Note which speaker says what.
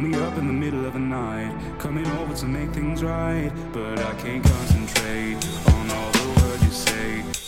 Speaker 1: Call me up in the middle of the night, coming over to make things right. But I can't concentrate on all the words you say.